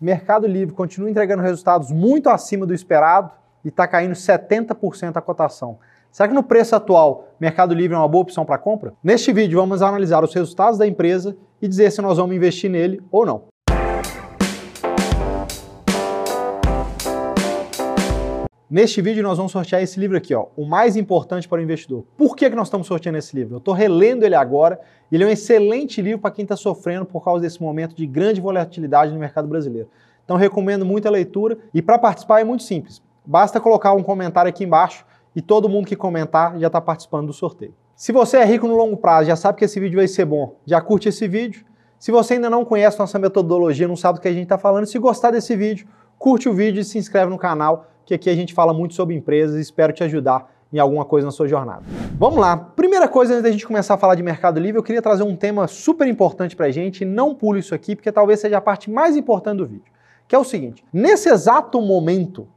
Mercado Livre continua entregando resultados muito acima do esperado e está caindo 70% a cotação. Será que no preço atual, Mercado Livre é uma boa opção para compra? Neste vídeo vamos analisar os resultados da empresa e dizer se nós vamos investir nele ou não. Neste vídeo nós vamos sortear esse livro aqui, ó, o mais importante para o investidor. Por que, que nós estamos sorteando esse livro? Eu estou relendo ele agora ele é um excelente livro para quem está sofrendo por causa desse momento de grande volatilidade no mercado brasileiro. Então recomendo muito a leitura e para participar é muito simples. Basta colocar um comentário aqui embaixo e todo mundo que comentar já está participando do sorteio. Se você é rico no longo prazo, já sabe que esse vídeo vai ser bom, já curte esse vídeo. Se você ainda não conhece nossa metodologia, não sabe do que a gente está falando, se gostar desse vídeo, curte o vídeo e se inscreve no canal que aqui a gente fala muito sobre empresas e espero te ajudar em alguma coisa na sua jornada. Vamos lá. Primeira coisa, antes da gente começar a falar de Mercado Livre, eu queria trazer um tema super importante para a gente. Não pule isso aqui, porque talvez seja a parte mais importante do vídeo. Que é o seguinte: nesse exato momento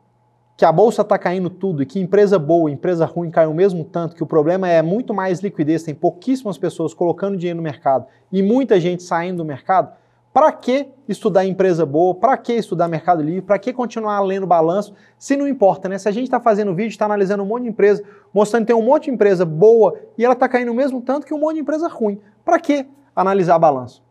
que a bolsa está caindo tudo e que empresa boa, empresa ruim caiu o mesmo tanto, que o problema é muito mais liquidez, tem pouquíssimas pessoas colocando dinheiro no mercado e muita gente saindo do mercado, para que estudar empresa boa? Para que estudar Mercado Livre? Para que continuar lendo balanço? Se não importa, né? Se a gente está fazendo vídeo, está analisando um monte de empresa, mostrando que tem um monte de empresa boa e ela está caindo o mesmo tanto que um monte de empresa ruim. Para que analisar balanço?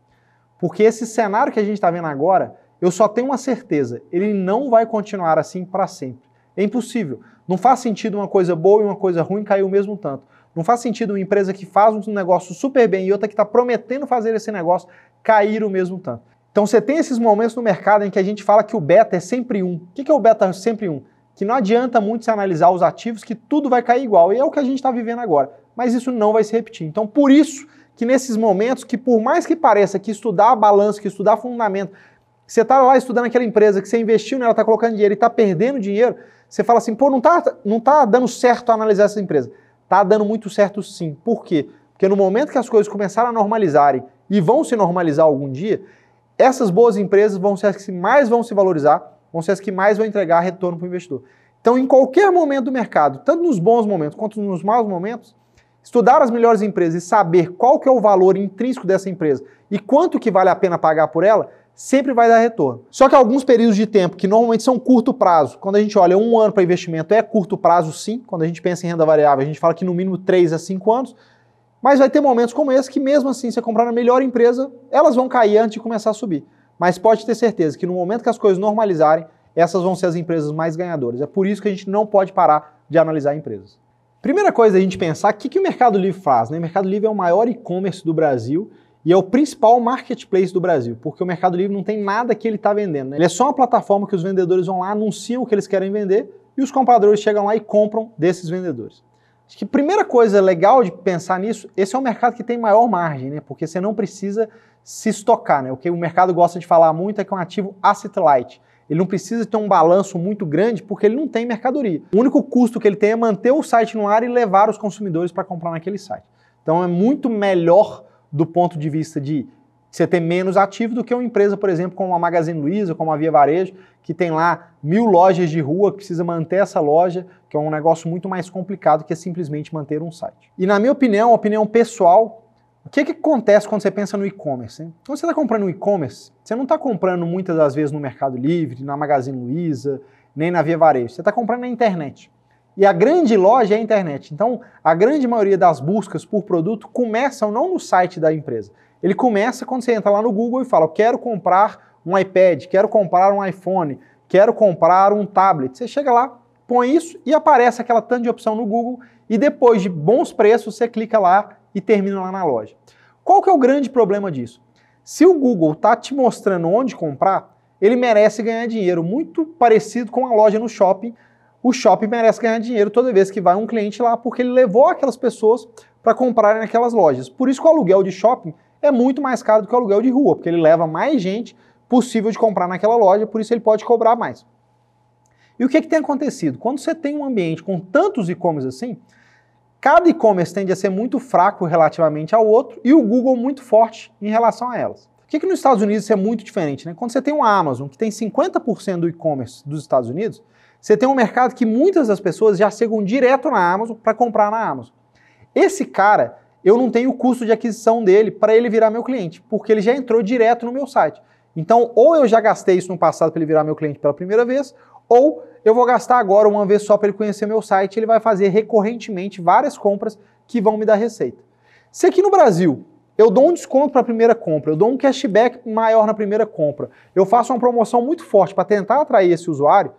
Porque esse cenário que a gente está vendo agora, eu só tenho uma certeza, ele não vai continuar assim para sempre. É impossível. Não faz sentido uma coisa boa e uma coisa ruim cair o mesmo tanto. Não faz sentido uma empresa que faz um negócio super bem e outra que está prometendo fazer esse negócio cair o mesmo tanto. Então você tem esses momentos no mercado em que a gente fala que o beta é sempre um. O que é o beta sempre um? Que não adianta muito se analisar os ativos que tudo vai cair igual. E é o que a gente está vivendo agora. Mas isso não vai se repetir. Então por isso que nesses momentos que por mais que pareça que estudar balanço, que estudar fundamento, você está lá estudando aquela empresa que você investiu nela, está colocando dinheiro e está perdendo dinheiro, você fala assim, pô, não está não tá dando certo analisar essa empresa. Está dando muito certo sim. Por quê? Porque no momento que as coisas começarem a normalizarem e vão se normalizar algum dia, essas boas empresas vão ser as que mais vão se valorizar, vão ser as que mais vão entregar retorno para o investidor. Então, em qualquer momento do mercado, tanto nos bons momentos quanto nos maus momentos, estudar as melhores empresas e saber qual que é o valor intrínseco dessa empresa e quanto que vale a pena pagar por ela, sempre vai dar retorno. Só que alguns períodos de tempo, que normalmente são curto prazo, quando a gente olha um ano para investimento, é curto prazo sim, quando a gente pensa em renda variável, a gente fala que no mínimo 3 a 5 anos, mas vai ter momentos como esse que, mesmo assim, você comprar na melhor empresa, elas vão cair antes de começar a subir. Mas pode ter certeza que no momento que as coisas normalizarem, essas vão ser as empresas mais ganhadoras. É por isso que a gente não pode parar de analisar empresas. Primeira coisa a gente pensar, o que, que o Mercado Livre faz? Né? O Mercado Livre é o maior e-commerce do Brasil e é o principal marketplace do Brasil, porque o Mercado Livre não tem nada que ele está vendendo. Né? Ele é só uma plataforma que os vendedores vão lá, anunciam o que eles querem vender e os compradores chegam lá e compram desses vendedores. Acho que a primeira coisa legal de pensar nisso, esse é um mercado que tem maior margem, né? Porque você não precisa se estocar, né? O que o mercado gosta de falar muito é que é um ativo asset light. Ele não precisa ter um balanço muito grande porque ele não tem mercadoria. O único custo que ele tem é manter o site no ar e levar os consumidores para comprar naquele site. Então é muito melhor do ponto de vista de você ter menos ativo do que uma empresa, por exemplo, como a Magazine Luiza, como a Via Varejo, que tem lá mil lojas de rua, que precisa manter essa loja, que é um negócio muito mais complicado que é simplesmente manter um site. E na minha opinião, opinião pessoal, o que, que acontece quando você pensa no e-commerce? Quando você está comprando no e-commerce, você não está comprando muitas das vezes no Mercado Livre, na Magazine Luiza, nem na Via Varejo. Você está comprando na internet. E a grande loja é a internet. Então, a grande maioria das buscas por produto começam não no site da empresa, ele começa quando você entra lá no Google e fala: quero comprar um iPad, quero comprar um iPhone, quero comprar um tablet. Você chega lá, põe isso e aparece aquela tanto de opção no Google e depois de bons preços você clica lá e termina lá na loja. Qual que é o grande problema disso? Se o Google está te mostrando onde comprar, ele merece ganhar dinheiro, muito parecido com a loja no shopping. O shopping merece ganhar dinheiro toda vez que vai um cliente lá, porque ele levou aquelas pessoas para comprarem naquelas lojas. Por isso que o aluguel de shopping é muito mais caro do que o aluguel de rua, porque ele leva mais gente possível de comprar naquela loja, por isso ele pode cobrar mais. E o que, é que tem acontecido? Quando você tem um ambiente com tantos e-commerce assim, cada e-commerce tende a ser muito fraco relativamente ao outro e o Google muito forte em relação a elas. O que, que nos Estados Unidos é muito diferente? Né? Quando você tem uma Amazon que tem 50% do e-commerce dos Estados Unidos, você tem um mercado que muitas das pessoas já chegam direto na Amazon para comprar na Amazon. Esse cara, eu não tenho o custo de aquisição dele para ele virar meu cliente, porque ele já entrou direto no meu site. Então, ou eu já gastei isso no passado para ele virar meu cliente pela primeira vez, ou eu vou gastar agora uma vez só para ele conhecer meu site, ele vai fazer recorrentemente várias compras que vão me dar receita. Se aqui no Brasil eu dou um desconto para a primeira compra, eu dou um cashback maior na primeira compra, eu faço uma promoção muito forte para tentar atrair esse usuário,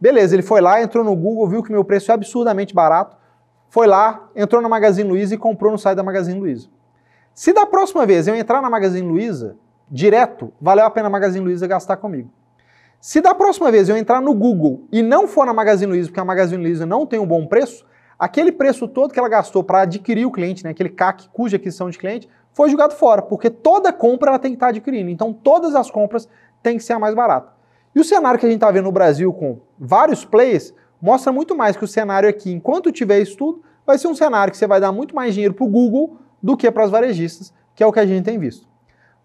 beleza, ele foi lá, entrou no Google, viu que meu preço é absurdamente barato, foi lá, entrou na Magazine Luiza e comprou no site da Magazine Luiza. Se da próxima vez eu entrar na Magazine Luiza direto, valeu a pena a Magazine Luiza gastar comigo. Se da próxima vez eu entrar no Google e não for na Magazine Luiza, porque a Magazine Luiza não tem um bom preço, aquele preço todo que ela gastou para adquirir o cliente, né, aquele CAC, cuja aquisição de cliente, foi jogado fora, porque toda compra ela tem que estar adquirindo. Então todas as compras têm que ser a mais barata. E o cenário que a gente está vendo no Brasil com vários players mostra muito mais que o cenário aqui, enquanto tiver isso tudo, vai ser um cenário que você vai dar muito mais dinheiro para o Google do que para as varejistas, que é o que a gente tem visto.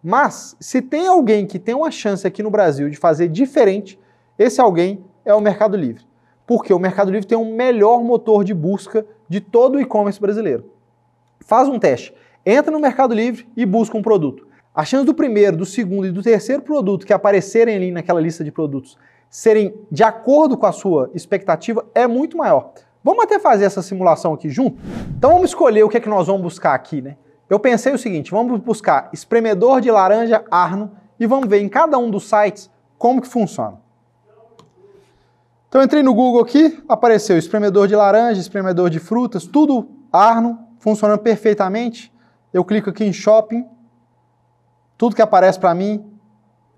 Mas, se tem alguém que tem uma chance aqui no Brasil de fazer diferente, esse alguém é o Mercado Livre. Porque o Mercado Livre tem o melhor motor de busca de todo o e-commerce brasileiro. Faz um teste. Entra no Mercado Livre e busca um produto. A chance do primeiro, do segundo e do terceiro produto que aparecerem ali naquela lista de produtos serem de acordo com a sua expectativa é muito maior. Vamos até fazer essa simulação aqui junto? Então vamos escolher o que é que nós vamos buscar aqui, né? Eu pensei o seguinte, vamos buscar espremedor de laranja Arno e vamos ver em cada um dos sites como que funciona. Então entrei no Google aqui, apareceu espremedor de laranja, espremedor de frutas, tudo Arno, funcionando perfeitamente. Eu clico aqui em Shopping, tudo que aparece para mim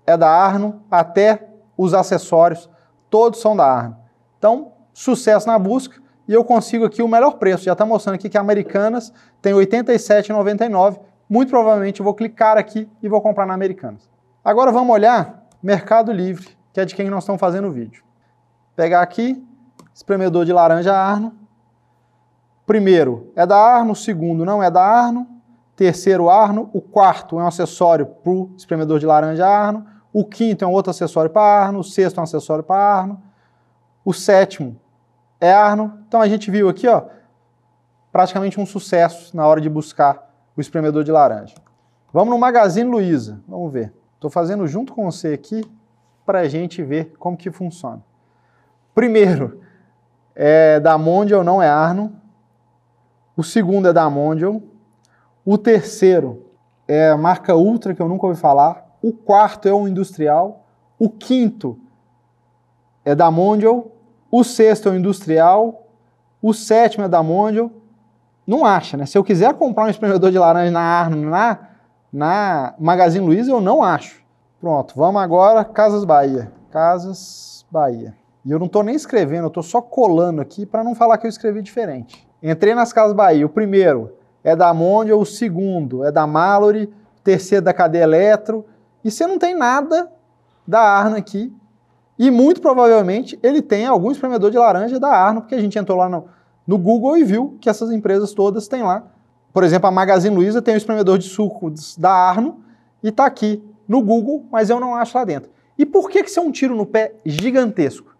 é da Arno, até os acessórios, todos são da Arno. Então, sucesso na busca e eu consigo aqui o melhor preço. Já está mostrando aqui que a Americanas tem R$ 87,99. Muito provavelmente eu vou clicar aqui e vou comprar na Americanas. Agora vamos olhar Mercado Livre, que é de quem nós estamos fazendo o vídeo. Pegar aqui, espremedor de laranja Arno. Primeiro é da Arno, segundo não é da Arno, terceiro Arno, o quarto é um acessório para o espremedor de laranja Arno, o quinto é um outro acessório para Arno, o sexto é um acessório para Arno, o sétimo é Arno. Então a gente viu aqui, ó, praticamente um sucesso na hora de buscar o espremedor de laranja. Vamos no Magazine Luiza, vamos ver. Estou fazendo junto com você aqui para a gente ver como que funciona. Primeiro, é da Mondial, não é Arno. O segundo é da Mondial. O terceiro é a marca Ultra, que eu nunca ouvi falar. O quarto é um industrial. O quinto é da Mondial o sexto é o industrial, o sétimo é da Mondial. Não acha, né? Se eu quiser comprar um espremedor de laranja na Arno, na, na Magazine Luiza, eu não acho. Pronto, vamos agora Casas Bahia. Casas Bahia. E eu não estou nem escrevendo, eu estou só colando aqui para não falar que eu escrevi diferente. Entrei nas Casas Bahia. O primeiro é da Mondial, o segundo é da Mallory, o terceiro é da Cadeia Eletro. E você não tem nada da Arno aqui. E muito provavelmente ele tem algum espremedor de laranja da Arno, porque a gente entrou lá no, no Google e viu que essas empresas todas têm lá. Por exemplo, a Magazine Luiza tem o espremedor de sucos da Arno e está aqui no Google, mas eu não acho lá dentro. E por que, que isso é um tiro no pé gigantesco?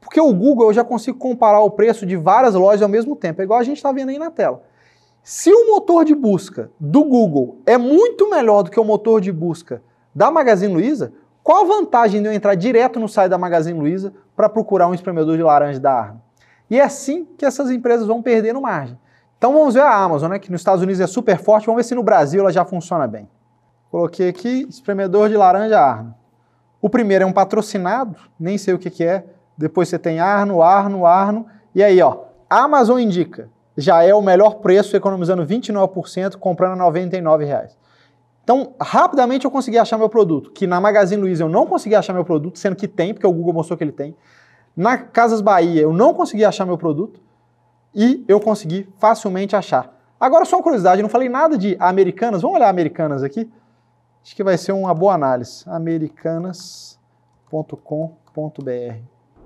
Porque o Google eu já consigo comparar o preço de várias lojas ao mesmo tempo, é igual a gente está vendo aí na tela. Se o motor de busca do Google é muito melhor do que o motor de busca da Magazine Luiza, qual a vantagem de eu entrar direto no site da Magazine Luiza para procurar um espremedor de laranja da Arno? E é assim que essas empresas vão perdendo margem. Então vamos ver a Amazon, né, que nos Estados Unidos é super forte, vamos ver se no Brasil ela já funciona bem. Coloquei aqui espremedor de laranja Arno. O primeiro é um patrocinado, nem sei o que, que é. Depois você tem Arno, Arno, Arno. E aí, ó, Amazon indica, já é o melhor preço, economizando 29%, comprando R$ 99. Então, rapidamente eu consegui achar meu produto, que na Magazine Luiza eu não consegui achar meu produto, sendo que tem, porque o Google mostrou que ele tem. Na Casas Bahia eu não consegui achar meu produto e eu consegui facilmente achar. Agora, só uma curiosidade, não falei nada de Americanas. Vamos olhar Americanas aqui? Acho que vai ser uma boa análise. Americanas.com.br.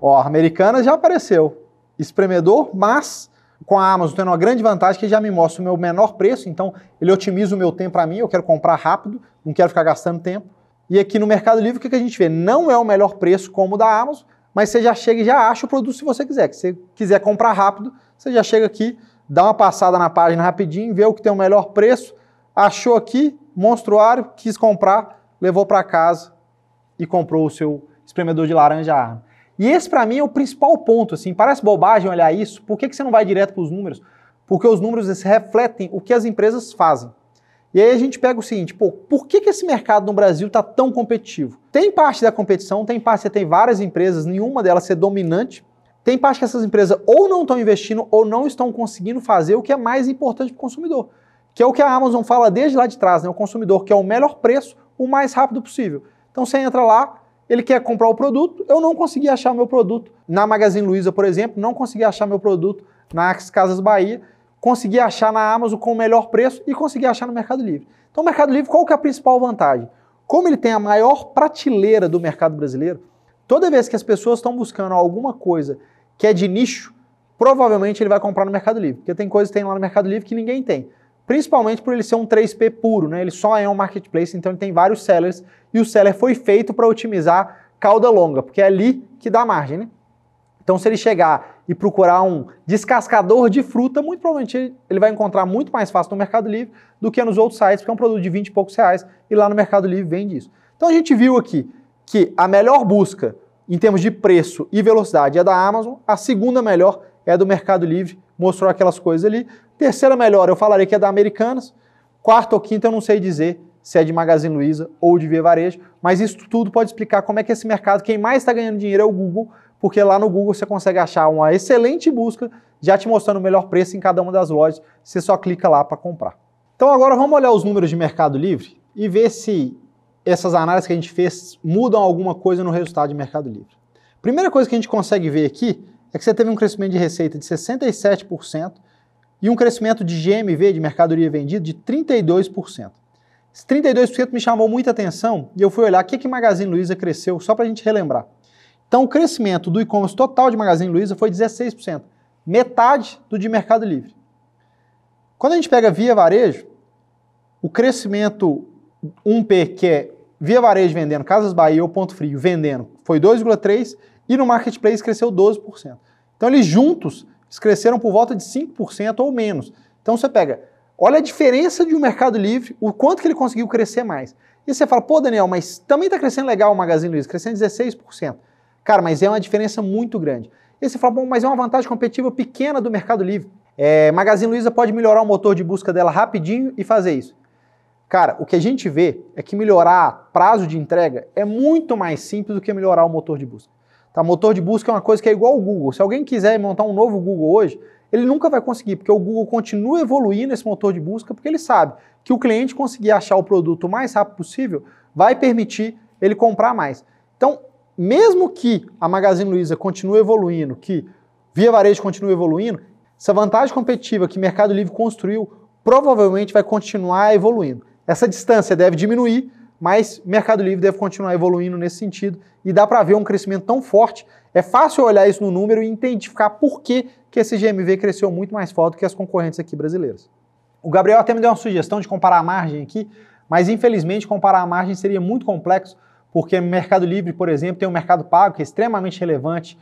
Ó, Americanas já apareceu. Espremedor, mas com a Amazon tendo uma grande vantagem que já me mostra o meu menor preço, então ele otimiza o meu tempo para mim, eu quero comprar rápido, não quero ficar gastando tempo. E aqui no Mercado Livre, o que, a gente vê? Não é o melhor preço como o da Amazon, mas você já chega e já acha o produto se você quiser. Se você quiser comprar rápido, você já chega aqui, dá uma passada na página rapidinho, vê o que tem o melhor preço, achou aqui, monstruário, quis comprar, levou para casa e comprou o seu espremedor de laranja. E esse para mim é o principal ponto, assim, parece bobagem olhar isso, por que, que você não vai direto para os números? Porque os números refletem o que as empresas fazem. E aí a gente pega o seguinte, pô, por que, que esse mercado no Brasil está tão competitivo? Tem parte da competição, tem parte que tem várias empresas, nenhuma delas ser dominante, tem parte que essas empresas ou não estão investindo ou não estão conseguindo fazer o que é mais importante para o consumidor, que é o que a Amazon fala desde lá de trás, né? O consumidor quer o melhor preço o mais rápido possível. Então você entra lá, ele quer comprar o produto, eu não consegui achar meu produto na Magazine Luiza, por exemplo, não consegui achar meu produto nas Casas Bahia, consegui achar na Amazon com o melhor preço e consegui achar no Mercado Livre. Então o Mercado Livre, qual que é a principal vantagem? Como ele tem a maior prateleira do mercado brasileiro, toda vez que as pessoas estão buscando alguma coisa que é de nicho, provavelmente ele vai comprar no Mercado Livre, porque tem coisas que tem lá no Mercado Livre que ninguém tem. Principalmente por ele ser um 3P puro, né? Ele só é um marketplace, então ele tem vários sellers e o seller foi feito para otimizar cauda longa, porque é ali que dá margem, né? Então, se ele chegar e procurar um descascador de fruta, muito provavelmente ele vai encontrar muito mais fácil no Mercado Livre do que nos outros sites, porque é um produto de 20 e poucos reais e lá no Mercado Livre vende isso. Então, a gente viu aqui que a melhor busca em termos de preço e velocidade é da Amazon, a segunda melhor é do Mercado Livre, mostrou aquelas coisas ali. Terceira melhor, eu falaria que é da Americanas. Quarta ou quinta, eu não sei dizer se é de Magazine Luiza ou de Via Varejo, mas isso tudo pode explicar como é que esse mercado, quem mais está ganhando dinheiro é o Google, porque lá no Google você consegue achar uma excelente busca, já te mostrando o melhor preço em cada uma das lojas, você só clica lá para comprar. Então agora vamos olhar os números de Mercado Livre e ver se essas análises que a gente fez mudam alguma coisa no resultado de Mercado Livre. Primeira coisa que a gente consegue ver aqui é que você teve um crescimento de receita de 67% e um crescimento de GMV, de mercadoria vendida, de 32%. Esse 32% me chamou muita atenção e eu fui olhar o que, que Magazine Luiza cresceu, só para a gente relembrar. Então, o crescimento do e-commerce total de Magazine Luiza foi 16%, metade do de Mercado Livre. Quando a gente pega via varejo, o crescimento 1P, que é via varejo vendendo, Casas Bahia ou Ponto Frio vendendo, foi 2,3% e no Marketplace cresceu 12%. Então, eles juntos eles cresceram por volta de 5% ou menos. Então, você pega Olha a diferença de um Mercado Livre, o quanto que ele conseguiu crescer mais. E você fala, pô, Daniel, mas também está crescendo legal o Magazine Luiza, crescendo 16%. Cara, mas é uma diferença muito grande. E você fala, bom, mas é uma vantagem competitiva pequena do Mercado Livre. É, Magazine Luiza pode melhorar o motor de busca dela rapidinho e fazer isso. Cara, o que a gente vê é que melhorar prazo de entrega é muito mais simples do que melhorar o motor de busca. Tá? Motor de busca é uma coisa que é igual ao Google. Se alguém quiser montar um novo Google hoje, ele nunca vai conseguir, porque o Google continua evoluindo esse motor de busca, porque ele sabe que o cliente conseguir achar o produto o mais rápido possível vai permitir ele comprar mais. Então, mesmo que a Magazine Luiza continue evoluindo, que Via Varejo continue evoluindo, essa vantagem competitiva que Mercado Livre construiu provavelmente vai continuar evoluindo. Essa distância deve diminuir, mas Mercado Livre deve continuar evoluindo nesse sentido e dá para ver um crescimento tão forte. É fácil olhar isso no número e identificar por que, que esse GMV cresceu muito mais forte do que as concorrentes aqui brasileiras. O Gabriel até me deu uma sugestão de comparar a margem aqui, mas infelizmente comparar a margem seria muito complexo, porque Mercado Livre, por exemplo, tem um mercado pago que é extremamente relevante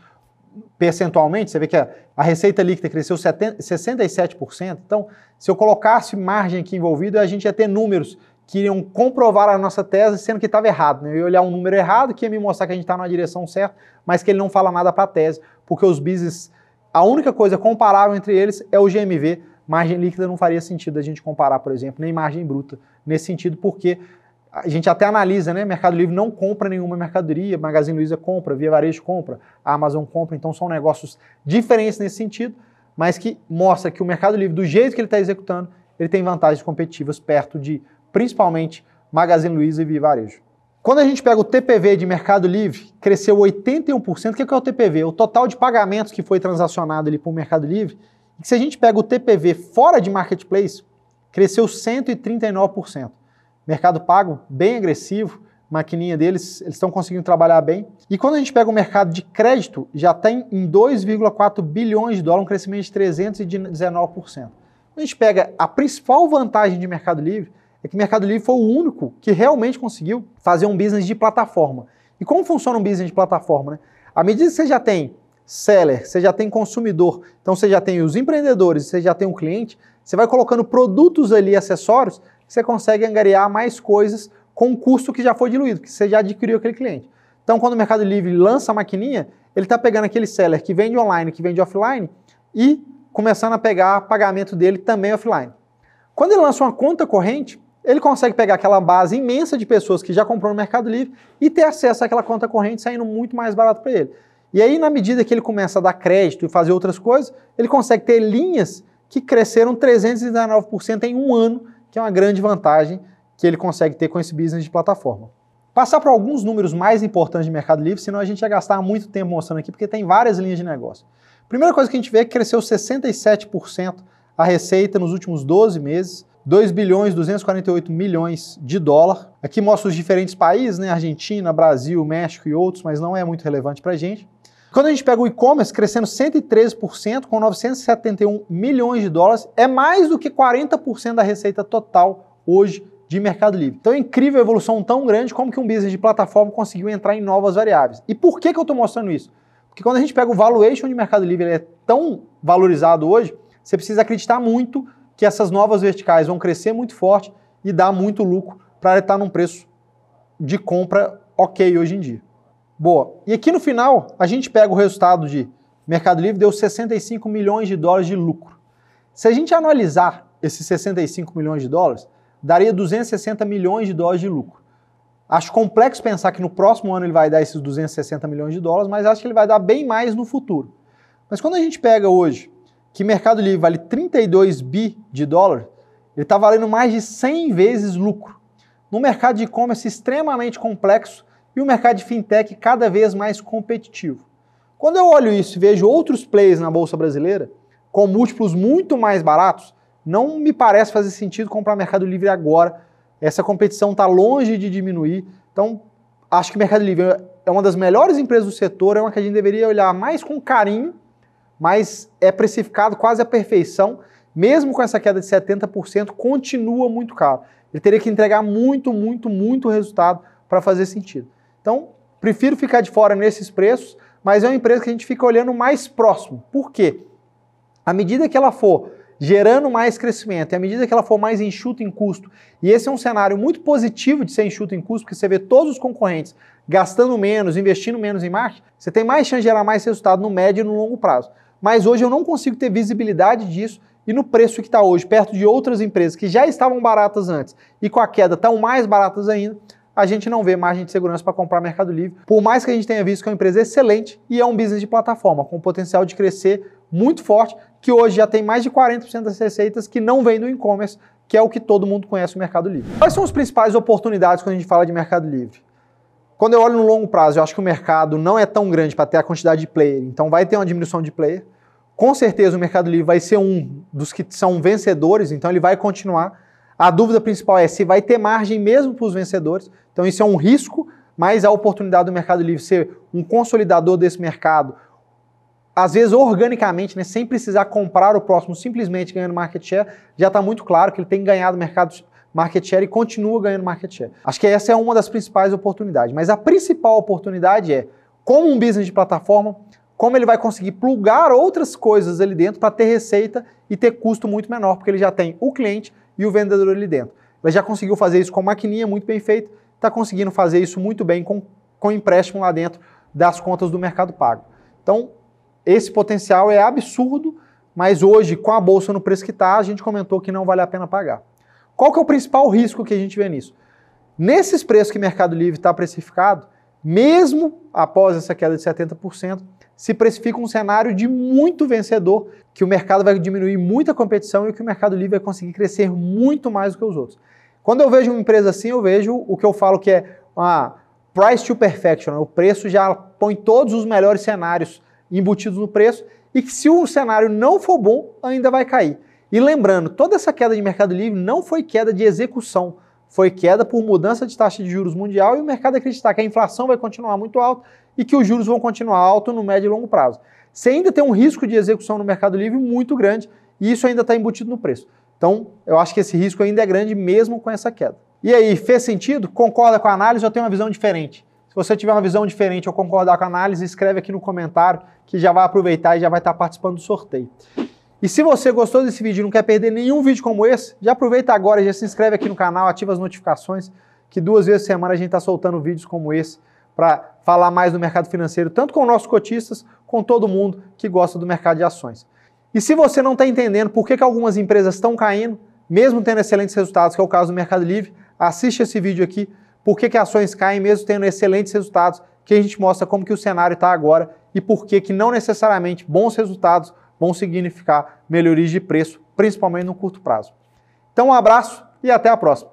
percentualmente, você vê que a, a receita líquida cresceu 70, 67%. Então, se eu colocasse margem aqui envolvida, a gente ia ter números que iriam comprovar a nossa tese, sendo que estava errado. Né? Eu ia olhar um número errado que ia me mostrar que a gente está na direção certa, mas que ele não fala nada para a tese, porque os business, a única coisa comparável entre eles é o GMV. Margem líquida não faria sentido a gente comparar, por exemplo, nem margem bruta nesse sentido, porque a gente até analisa, né? Mercado Livre não compra nenhuma mercadoria, Magazine Luiza compra, Via Varejo compra, a Amazon compra, então são negócios diferentes nesse sentido, mas que mostra que o Mercado Livre, do jeito que ele está executando, ele tem vantagens competitivas perto de principalmente Magazine Luiza e Via Varejo. Quando a gente pega o TPV de Mercado Livre, cresceu 81%. O que é o TPV? O total de pagamentos que foi transacionado ali para o Mercado Livre. E se a gente pega o TPV fora de Marketplace, cresceu 139%. Mercado Pago, bem agressivo, maquininha deles, eles estão conseguindo trabalhar bem. E quando a gente pega o mercado de crédito, já tem em 2,4 bilhões de dólares, um crescimento de 319%. Quando a gente pega a principal vantagem de Mercado Livre, é que o Mercado Livre foi o único que realmente conseguiu fazer um business de plataforma. E como funciona um business de plataforma? Né? À medida que você já tem seller, você já tem consumidor, então você já tem os empreendedores, você já tem o cliente, você vai colocando produtos ali, acessórios, você consegue angariar mais coisas com um custo que já foi diluído, que você já adquiriu aquele cliente. Então, quando o Mercado Livre lança a maquininha, ele está pegando aquele seller que vende online, que vende offline e começando a pegar pagamento dele também offline. Quando ele lança uma conta corrente, ele consegue pegar aquela base imensa de pessoas que já comprou no Mercado Livre e ter acesso àquela conta corrente saindo muito mais barato para ele. E aí, na medida que ele começa a dar crédito e fazer outras coisas, ele consegue ter linhas que cresceram 319% em um ano, que é uma grande vantagem que ele consegue ter com esse business de plataforma. Passar para alguns números mais importantes de Mercado Livre, senão a gente ia gastar muito tempo mostrando aqui, porque tem várias linhas de negócio. Primeira coisa que a gente vê é que cresceu 67% a receita nos últimos 12 meses, 2 bilhões 248 milhões de dólar. Aqui mostra os diferentes países, né? Argentina, Brasil, México e outros, mas não é muito relevante para a gente. Quando a gente pega o e-commerce crescendo 113% com 971 milhões de dólares, é mais do que 40% da receita total hoje de Mercado Livre. Então é incrível a evolução tão grande como que um business de plataforma conseguiu entrar em novas variáveis. E por que, que eu estou mostrando isso? Porque quando a gente pega o valuation de Mercado Livre, ele é tão valorizado hoje, você precisa acreditar muito que essas novas verticais vão crescer muito forte e dar muito lucro para estar num preço de compra ok hoje em dia. Boa. E aqui no final, a gente pega o resultado de Mercado Livre, deu 65 milhões de dólares de lucro. Se a gente analisar esses 65 milhões de dólares, daria 260 milhões de dólares de lucro. Acho complexo pensar que no próximo ano ele vai dar esses 260 milhões de dólares, mas acho que ele vai dar bem mais no futuro. Mas quando a gente pega hoje que Mercado Livre vale 32 bi de dólar, ele está valendo mais de 100 vezes lucro. No mercado de e-commerce extremamente complexo e o mercado de fintech cada vez mais competitivo. Quando eu olho isso e vejo outros players na bolsa brasileira com múltiplos muito mais baratos, não me parece fazer sentido comprar Mercado Livre agora essa competição está longe de diminuir. Então, acho que Mercado Livre é uma das melhores empresas do setor, é uma que a gente deveria olhar mais com carinho, mas é precificado quase à perfeição. Mesmo com essa queda de 70%, continua muito caro. Ele teria que entregar muito, muito, muito resultado para fazer sentido. Então, prefiro ficar de fora nesses preços, mas é uma empresa que a gente fica olhando mais próximo. Por quê? À medida que ela for gerando mais crescimento. E à medida que ela for mais enxuta em custo, e esse é um cenário muito positivo de ser enxuta em custo, porque você vê todos os concorrentes gastando menos, investindo menos em marketing, você tem mais chance de gerar mais resultado no médio e no longo prazo. Mas hoje eu não consigo ter visibilidade disso e no preço que está hoje, perto de outras empresas que já estavam baratas antes e com a queda estão mais baratas ainda, a gente não vê margem de segurança para comprar Mercado Livre. Por mais que a gente tenha visto que é uma empresa excelente e é um business de plataforma, com potencial de crescer muito forte, que hoje já tem mais de 40% das receitas que não vêm do e-commerce, que é o que todo mundo conhece o Mercado Livre. Quais são as principais oportunidades quando a gente fala de Mercado Livre? Quando eu olho no longo prazo, eu acho que o mercado não é tão grande para ter a quantidade de player, então vai ter uma diminuição de player. Com certeza o Mercado Livre vai ser um dos que são vencedores, então ele vai continuar. A dúvida principal é se vai ter margem mesmo para os vencedores. Então isso é um risco, mas a oportunidade do Mercado Livre ser um consolidador desse mercado, às vezes organicamente, né, sem precisar comprar o próximo, simplesmente ganhando market share, já está muito claro que ele tem ganhado mercado market share e continua ganhando market share. Acho que essa é uma das principais oportunidades. Mas a principal oportunidade é, como um business de plataforma, como ele vai conseguir plugar outras coisas ali dentro para ter receita e ter custo muito menor, porque ele já tem o cliente e o vendedor ali dentro. Ele já conseguiu fazer isso com maquininha muito bem feita, está conseguindo fazer isso muito bem com, com empréstimo lá dentro das contas do mercado pago. Então, esse potencial é absurdo, mas hoje, com a bolsa no preço que está, a gente comentou que não vale a pena pagar. Qual que é o principal risco que a gente vê nisso? Nesses preços que o Mercado Livre está precificado, mesmo após essa queda de 70%, se precifica um cenário de muito vencedor, que o mercado vai diminuir muita competição e que o Mercado Livre vai conseguir crescer muito mais do que os outros. Quando eu vejo uma empresa assim, eu vejo o que eu falo que é uma price to perfection, o preço já põe todos os melhores cenários embutidos no preço e que se o cenário não for bom, ainda vai cair. E lembrando, toda essa queda de Mercado Livre não foi queda de execução, foi queda por mudança de taxa de juros mundial e o mercado acreditar que a inflação vai continuar muito alta e que os juros vão continuar altos no médio e longo prazo. Você ainda tem um risco de execução no Mercado Livre muito grande e isso ainda está embutido no preço. Então, eu acho que esse risco ainda é grande mesmo com essa queda. E aí, fez sentido? Concorda com a análise ou tem uma visão diferente? Se você tiver uma visão diferente ou concordar com a análise, escreve aqui no comentário que já vai aproveitar e já vai estar participando do sorteio. E se você gostou desse vídeo e não quer perder nenhum vídeo como esse, já aproveita agora e já se inscreve aqui no canal, ativa as notificações, que duas vezes por semana a gente está soltando vídeos como esse para falar mais do mercado financeiro, tanto com nossos cotistas, com todo mundo que gosta do mercado de ações. E se você não está entendendo por que, que algumas empresas estão caindo, mesmo tendo excelentes resultados, que é o caso do Mercado Livre, assiste esse vídeo aqui, por que, que ações caem mesmo tendo excelentes resultados, que a gente mostra como que o cenário está agora e por que, que não necessariamente bons resultados vão significar melhorias de preço, principalmente no curto prazo. Então um abraço e até a próxima.